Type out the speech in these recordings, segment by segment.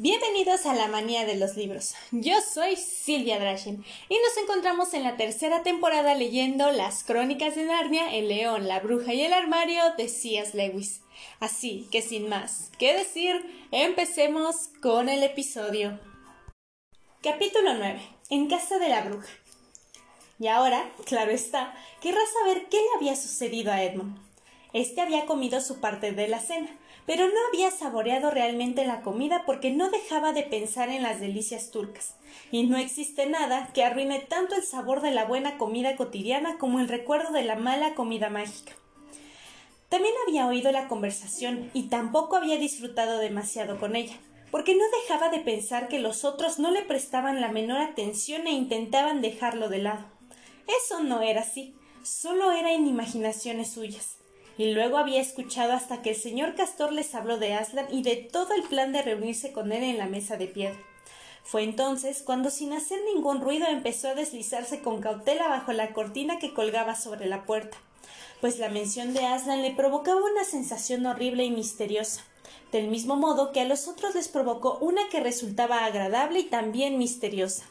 Bienvenidos a la manía de los libros. Yo soy Silvia Drashin y nos encontramos en la tercera temporada leyendo Las Crónicas de Narnia, El León, la Bruja y el Armario de C.S. Lewis. Así que sin más que decir, empecemos con el episodio. Capítulo 9. En casa de la bruja. Y ahora, claro está, querrás saber qué le había sucedido a Edmund. Este había comido su parte de la cena, pero no había saboreado realmente la comida porque no dejaba de pensar en las delicias turcas, y no existe nada que arruine tanto el sabor de la buena comida cotidiana como el recuerdo de la mala comida mágica. También había oído la conversación y tampoco había disfrutado demasiado con ella, porque no dejaba de pensar que los otros no le prestaban la menor atención e intentaban dejarlo de lado. Eso no era así, solo era en imaginaciones suyas y luego había escuchado hasta que el señor Castor les habló de Aslan y de todo el plan de reunirse con él en la mesa de piedra. Fue entonces cuando sin hacer ningún ruido empezó a deslizarse con cautela bajo la cortina que colgaba sobre la puerta, pues la mención de Aslan le provocaba una sensación horrible y misteriosa, del mismo modo que a los otros les provocó una que resultaba agradable y también misteriosa.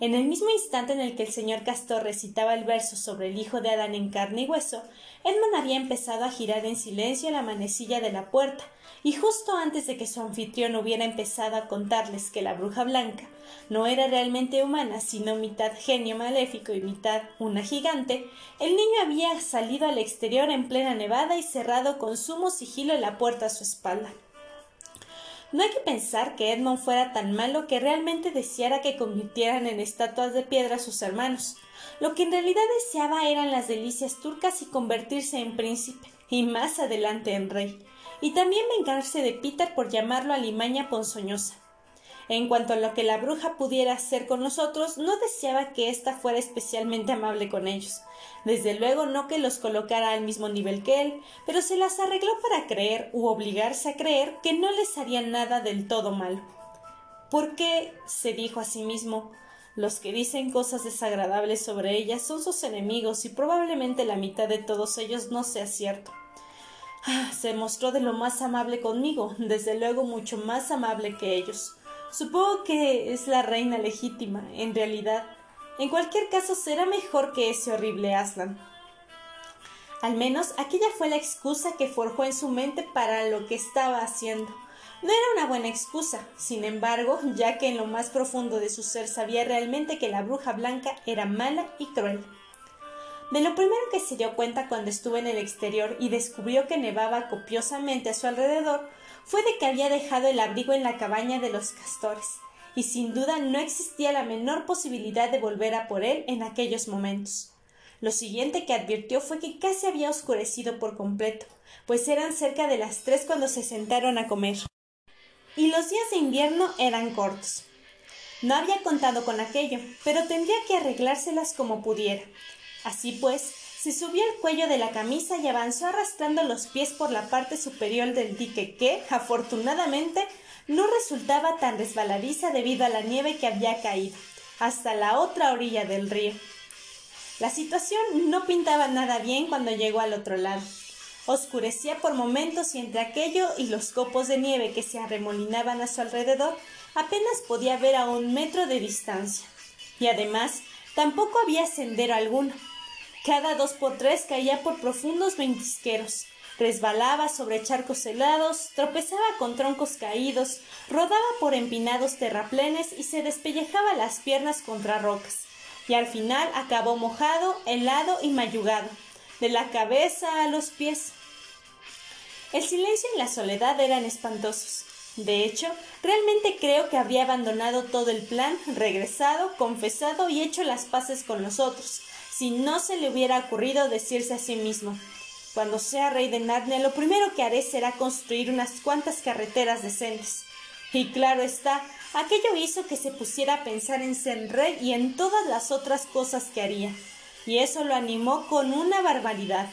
En el mismo instante en el que el señor Castor recitaba el verso sobre el hijo de Adán en carne y hueso, Edmund había empezado a girar en silencio la manecilla de la puerta, y justo antes de que su anfitrión hubiera empezado a contarles que la bruja blanca no era realmente humana, sino mitad genio maléfico y mitad una gigante, el niño había salido al exterior en plena nevada y cerrado con sumo sigilo la puerta a su espalda. No hay que pensar que Edmond fuera tan malo que realmente deseara que convirtieran en estatuas de piedra a sus hermanos. Lo que en realidad deseaba eran las delicias turcas y convertirse en príncipe, y más adelante en rey, y también vengarse de Peter por llamarlo alimaña ponzoñosa. En cuanto a lo que la bruja pudiera hacer con nosotros, no deseaba que ésta fuera especialmente amable con ellos. Desde luego no que los colocara al mismo nivel que él, pero se las arregló para creer u obligarse a creer que no les haría nada del todo malo. Porque, se dijo a sí mismo, los que dicen cosas desagradables sobre ella son sus enemigos y probablemente la mitad de todos ellos no sea cierto. Ah, se mostró de lo más amable conmigo, desde luego mucho más amable que ellos. Supongo que es la reina legítima, en realidad. En cualquier caso será mejor que ese horrible Aslan. Al menos aquella fue la excusa que forjó en su mente para lo que estaba haciendo. No era una buena excusa, sin embargo, ya que en lo más profundo de su ser sabía realmente que la bruja blanca era mala y cruel. De lo primero que se dio cuenta cuando estuvo en el exterior y descubrió que nevaba copiosamente a su alrededor fue de que había dejado el abrigo en la cabaña de los castores, y sin duda no existía la menor posibilidad de volver a por él en aquellos momentos. Lo siguiente que advirtió fue que casi había oscurecido por completo, pues eran cerca de las tres cuando se sentaron a comer. Y los días de invierno eran cortos. No había contado con aquello, pero tendría que arreglárselas como pudiera. Así pues, se subió al cuello de la camisa y avanzó arrastrando los pies por la parte superior del dique que, afortunadamente, no resultaba tan resbaladiza debido a la nieve que había caído, hasta la otra orilla del río. La situación no pintaba nada bien cuando llegó al otro lado. Oscurecía por momentos y entre aquello y los copos de nieve que se arremolinaban a su alrededor apenas podía ver a un metro de distancia. Y además tampoco había sendero alguno, cada dos por tres caía por profundos ventisqueros, resbalaba sobre charcos helados, tropezaba con troncos caídos, rodaba por empinados terraplenes y se despellejaba las piernas contra rocas, y al final acabó mojado, helado y mayugado, de la cabeza a los pies. El silencio y la soledad eran espantosos. De hecho, realmente creo que habría abandonado todo el plan, regresado, confesado y hecho las paces con los otros, si no se le hubiera ocurrido decirse a sí mismo cuando sea rey de Narnia lo primero que haré será construir unas cuantas carreteras decentes. Y claro está, aquello hizo que se pusiera a pensar en ser rey y en todas las otras cosas que haría, y eso lo animó con una barbaridad.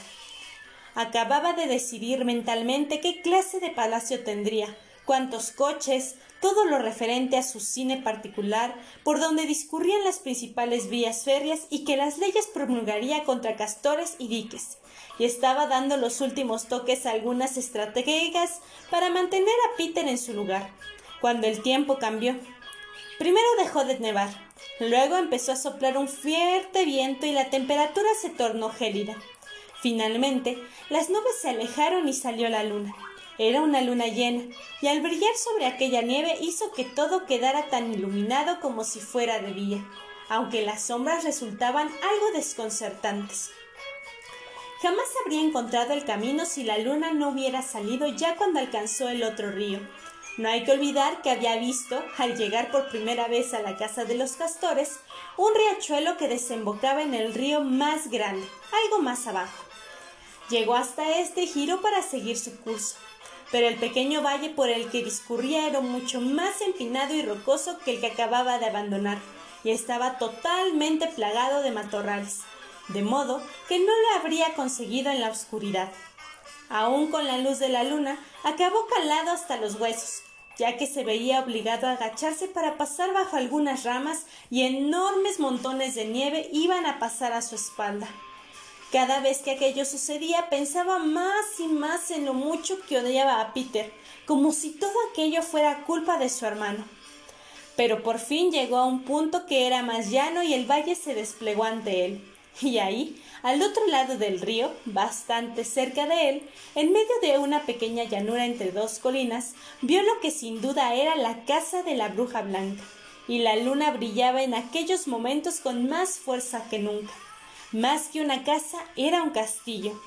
Acababa de decidir mentalmente qué clase de palacio tendría, cuántos coches, todo lo referente a su cine particular, por donde discurrían las principales vías férreas y que las leyes promulgaría contra castores y diques, y estaba dando los últimos toques a algunas estrategias para mantener a Peter en su lugar, cuando el tiempo cambió. Primero dejó de nevar, luego empezó a soplar un fuerte viento y la temperatura se tornó gélida. Finalmente, las nubes se alejaron y salió la luna. Era una luna llena, y al brillar sobre aquella nieve hizo que todo quedara tan iluminado como si fuera de día, aunque las sombras resultaban algo desconcertantes. Jamás habría encontrado el camino si la luna no hubiera salido ya cuando alcanzó el otro río. No hay que olvidar que había visto, al llegar por primera vez a la casa de los castores, un riachuelo que desembocaba en el río más grande, algo más abajo. Llegó hasta este giro para seguir su curso, pero el pequeño valle por el que discurría era mucho más empinado y rocoso que el que acababa de abandonar, y estaba totalmente plagado de matorrales, de modo que no lo habría conseguido en la oscuridad. Aún con la luz de la luna, acabó calado hasta los huesos, ya que se veía obligado a agacharse para pasar bajo algunas ramas y enormes montones de nieve iban a pasar a su espalda. Cada vez que aquello sucedía pensaba más y más en lo mucho que odiaba a Peter, como si todo aquello fuera culpa de su hermano. Pero por fin llegó a un punto que era más llano y el valle se desplegó ante él. Y ahí, al otro lado del río, bastante cerca de él, en medio de una pequeña llanura entre dos colinas, vio lo que sin duda era la casa de la bruja blanca, y la luna brillaba en aquellos momentos con más fuerza que nunca. Más que una casa, era un castillo.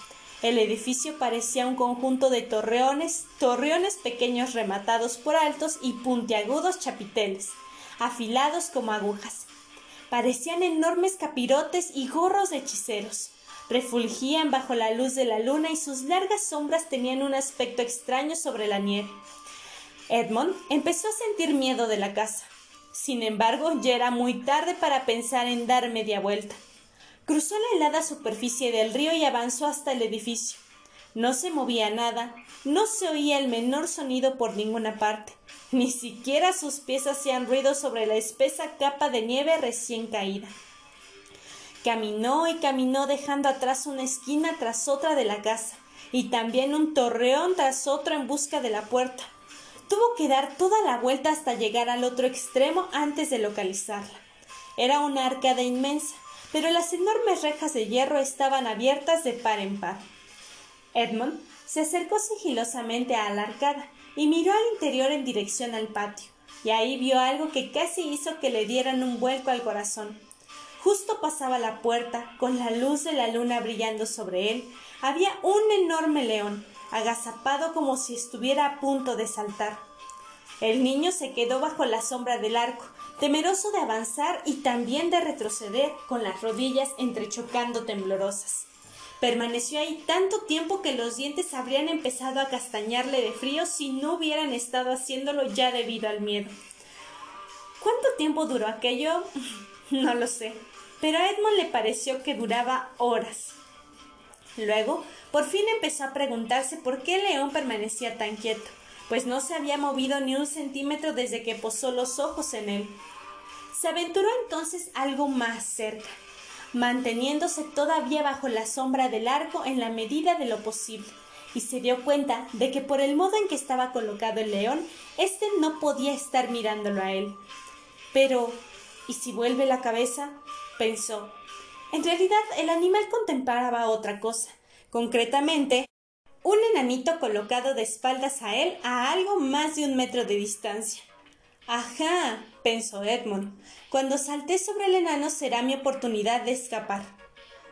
El edificio parecía un conjunto de torreones, torreones pequeños rematados por altos y puntiagudos chapiteles, afilados como agujas. Parecían enormes capirotes y gorros de hechiceros. Refulgían bajo la luz de la luna y sus largas sombras tenían un aspecto extraño sobre la nieve. Edmond empezó a sentir miedo de la casa. Sin embargo, ya era muy tarde para pensar en dar media vuelta. Cruzó la helada superficie del río y avanzó hasta el edificio. No se movía nada, no se oía el menor sonido por ninguna parte, ni siquiera sus pies hacían ruido sobre la espesa capa de nieve recién caída. Caminó y caminó dejando atrás una esquina tras otra de la casa, y también un torreón tras otro en busca de la puerta. Tuvo que dar toda la vuelta hasta llegar al otro extremo antes de localizarla. Era una arcada inmensa, pero las enormes rejas de hierro estaban abiertas de par en par. Edmund se acercó sigilosamente a la arcada y miró al interior en dirección al patio, y ahí vio algo que casi hizo que le dieran un vuelco al corazón. Justo pasaba la puerta, con la luz de la luna brillando sobre él, había un enorme león, agazapado como si estuviera a punto de saltar. El niño se quedó bajo la sombra del arco, temeroso de avanzar y también de retroceder, con las rodillas entrechocando temblorosas. Permaneció ahí tanto tiempo que los dientes habrían empezado a castañarle de frío si no hubieran estado haciéndolo ya debido al miedo. ¿Cuánto tiempo duró aquello? No lo sé, pero a Edmond le pareció que duraba horas. Luego, por fin empezó a preguntarse por qué el león permanecía tan quieto pues no se había movido ni un centímetro desde que posó los ojos en él. Se aventuró entonces algo más cerca, manteniéndose todavía bajo la sombra del arco en la medida de lo posible, y se dio cuenta de que por el modo en que estaba colocado el león, éste no podía estar mirándolo a él. Pero, ¿y si vuelve la cabeza? pensó. En realidad el animal contemplaba otra cosa, concretamente un enanito colocado de espaldas a él a algo más de un metro de distancia. Ajá, pensó Edmund, cuando salté sobre el enano será mi oportunidad de escapar.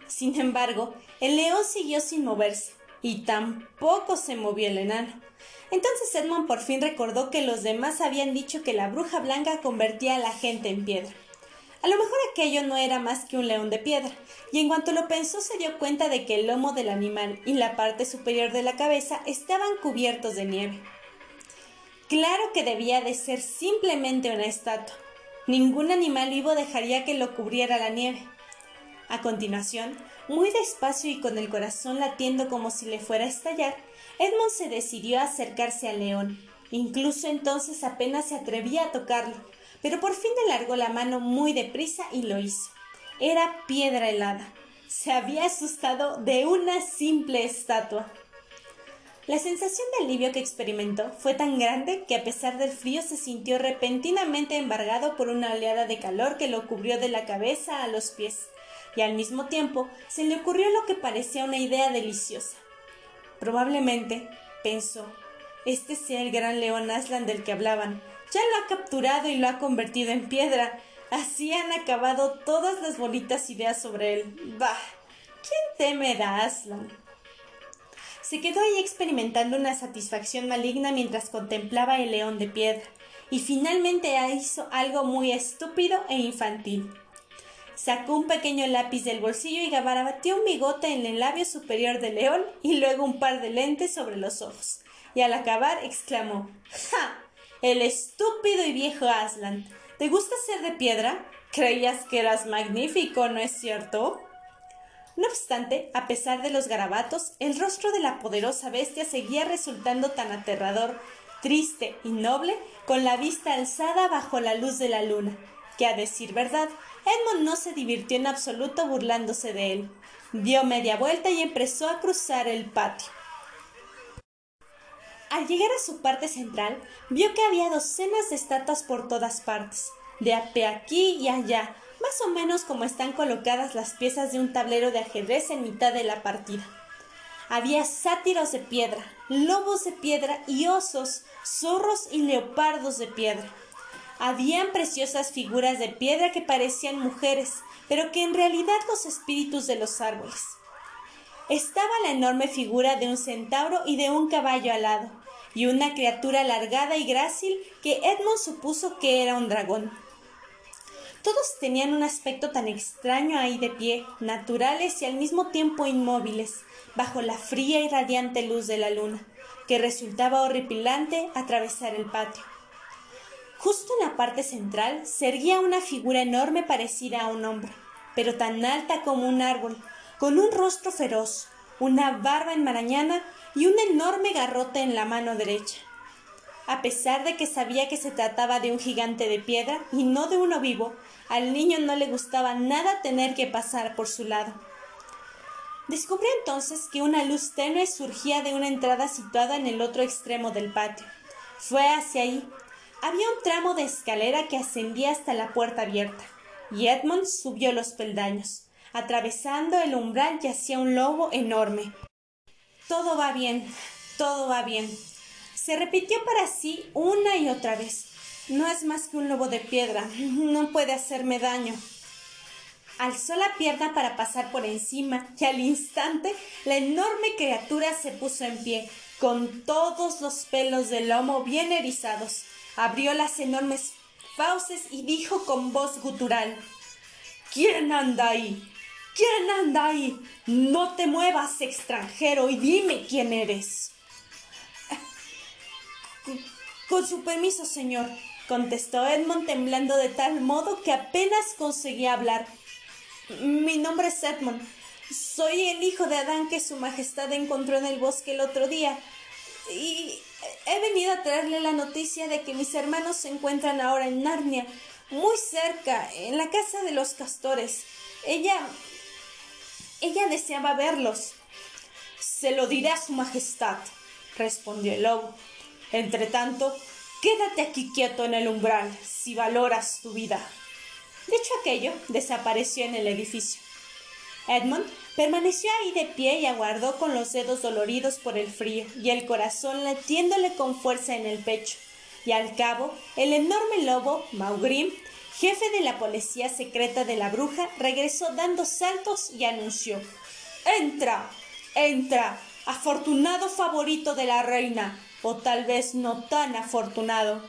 Sin embargo, el león siguió sin moverse, y tampoco se movió el enano. Entonces Edmund por fin recordó que los demás habían dicho que la bruja blanca convertía a la gente en piedra. A lo mejor aquello no era más que un león de piedra, y en cuanto lo pensó se dio cuenta de que el lomo del animal y la parte superior de la cabeza estaban cubiertos de nieve. Claro que debía de ser simplemente una estatua. Ningún animal vivo dejaría que lo cubriera la nieve. A continuación, muy despacio y con el corazón latiendo como si le fuera a estallar, Edmund se decidió a acercarse al león. Incluso entonces apenas se atrevía a tocarlo pero por fin le largó la mano muy deprisa y lo hizo. Era piedra helada. Se había asustado de una simple estatua. La sensación de alivio que experimentó fue tan grande que a pesar del frío se sintió repentinamente embargado por una oleada de calor que lo cubrió de la cabeza a los pies, y al mismo tiempo se le ocurrió lo que parecía una idea deliciosa. Probablemente, pensó, este sea el gran león Aslan del que hablaban. Ya lo ha capturado y lo ha convertido en piedra. Así han acabado todas las bonitas ideas sobre él. Bah. ¿Quién teme a Aslan? Se quedó ahí experimentando una satisfacción maligna mientras contemplaba el león de piedra, y finalmente hizo algo muy estúpido e infantil. Sacó un pequeño lápiz del bolsillo y gabarateó un bigote en el labio superior del león y luego un par de lentes sobre los ojos. Y al acabar exclamó ¡Ja! El estúpido y viejo Aslan. ¿Te gusta ser de piedra? Creías que eras magnífico, ¿no es cierto? No obstante, a pesar de los garabatos, el rostro de la poderosa bestia seguía resultando tan aterrador, triste y noble, con la vista alzada bajo la luz de la luna, que a decir verdad, Edmund no se divirtió en absoluto burlándose de él. Dio media vuelta y empezó a cruzar el patio. Al llegar a su parte central, vio que había docenas de estatuas por todas partes, de aquí y allá, más o menos como están colocadas las piezas de un tablero de ajedrez en mitad de la partida. Había sátiros de piedra, lobos de piedra y osos, zorros y leopardos de piedra. Habían preciosas figuras de piedra que parecían mujeres, pero que en realidad los espíritus de los árboles. Estaba la enorme figura de un centauro y de un caballo alado, y una criatura alargada y grácil que Edmund supuso que era un dragón. Todos tenían un aspecto tan extraño ahí de pie, naturales y al mismo tiempo inmóviles, bajo la fría y radiante luz de la luna, que resultaba horripilante atravesar el patio. Justo en la parte central se erguía una figura enorme parecida a un hombre, pero tan alta como un árbol, con un rostro feroz, una barba enmarañada y un enorme garrote en la mano derecha. A pesar de que sabía que se trataba de un gigante de piedra y no de uno vivo, al niño no le gustaba nada tener que pasar por su lado. Descubrió entonces que una luz tenue surgía de una entrada situada en el otro extremo del patio. Fue hacia ahí había un tramo de escalera que ascendía hasta la puerta abierta, y Edmund subió los peldaños. Atravesando el umbral yacía un lobo enorme. Todo va bien, todo va bien. Se repitió para sí una y otra vez. No es más que un lobo de piedra, no puede hacerme daño. Alzó la pierna para pasar por encima y al instante la enorme criatura se puso en pie, con todos los pelos del lomo bien erizados abrió las enormes fauces y dijo con voz gutural ¿Quién anda ahí? ¿Quién anda ahí? No te muevas, extranjero, y dime quién eres. Con su permiso, señor, contestó Edmond temblando de tal modo que apenas conseguía hablar. Mi nombre es Edmond. Soy el hijo de Adán que su majestad encontró en el bosque el otro día. Y he venido a traerle la noticia de que mis hermanos se encuentran ahora en Narnia, muy cerca, en la casa de los castores. Ella. Ella deseaba verlos. Se lo diré a su majestad, respondió el lobo. Entretanto, quédate aquí quieto en el umbral, si valoras tu vida. Dicho aquello, desapareció en el edificio. Edmund permaneció ahí de pie y aguardó con los dedos doloridos por el frío y el corazón latiéndole con fuerza en el pecho. Y al cabo, el enorme lobo, Maugrim, jefe de la policía secreta de la bruja, regresó dando saltos y anunció Entra, entra, afortunado favorito de la reina, o tal vez no tan afortunado.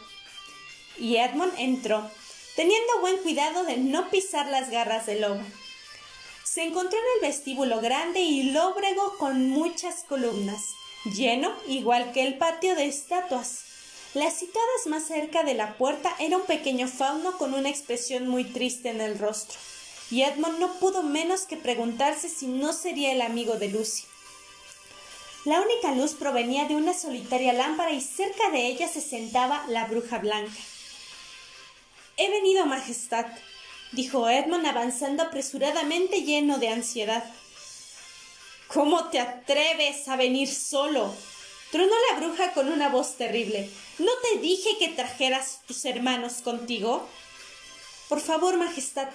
Y Edmund entró, teniendo buen cuidado de no pisar las garras del lobo se encontró en el vestíbulo grande y lóbrego con muchas columnas, lleno igual que el patio de estatuas. Las situadas más cerca de la puerta era un pequeño fauno con una expresión muy triste en el rostro, y Edmund no pudo menos que preguntarse si no sería el amigo de Lucy. La única luz provenía de una solitaria lámpara y cerca de ella se sentaba la bruja blanca. He venido, Majestad, dijo Edmund avanzando apresuradamente lleno de ansiedad. ¿Cómo te atreves a venir solo? Tronó la bruja con una voz terrible. ¿No te dije que trajeras tus hermanos contigo? Por favor, Majestad,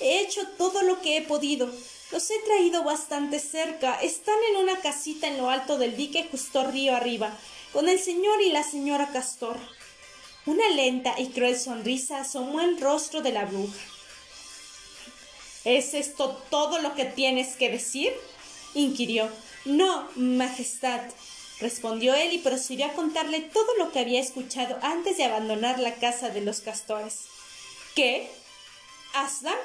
he hecho todo lo que he podido. Los he traído bastante cerca. Están en una casita en lo alto del dique justo río arriba, con el señor y la señora Castor. Una lenta y cruel sonrisa asomó el rostro de la bruja. ¿Es esto todo lo que tienes que decir? inquirió. No, Majestad, respondió él y procedió a contarle todo lo que había escuchado antes de abandonar la casa de los castores. ¿Qué? ¿Aslan?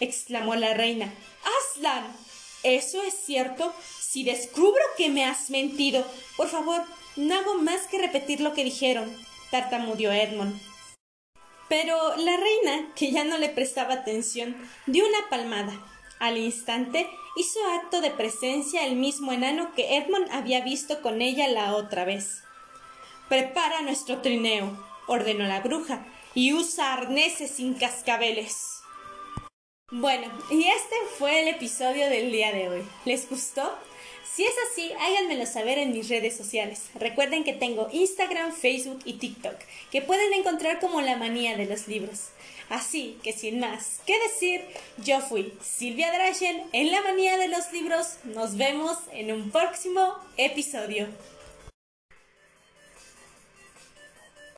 exclamó la reina. ¡Aslan! ¿Eso es cierto? Si descubro que me has mentido, por favor, no hago más que repetir lo que dijeron, tartamudeó Edmond. Pero la reina, que ya no le prestaba atención, dio una palmada. Al instante hizo acto de presencia el mismo enano que Edmond había visto con ella la otra vez. Prepara nuestro trineo, ordenó la bruja, y usa arneses sin cascabeles. Bueno, y este fue el episodio del día de hoy. ¿Les gustó? Si es así, háganmelo saber en mis redes sociales. Recuerden que tengo Instagram, Facebook y TikTok, que pueden encontrar como la manía de los libros. Así que sin más que decir, yo fui Silvia Drachen en la manía de los libros. Nos vemos en un próximo episodio.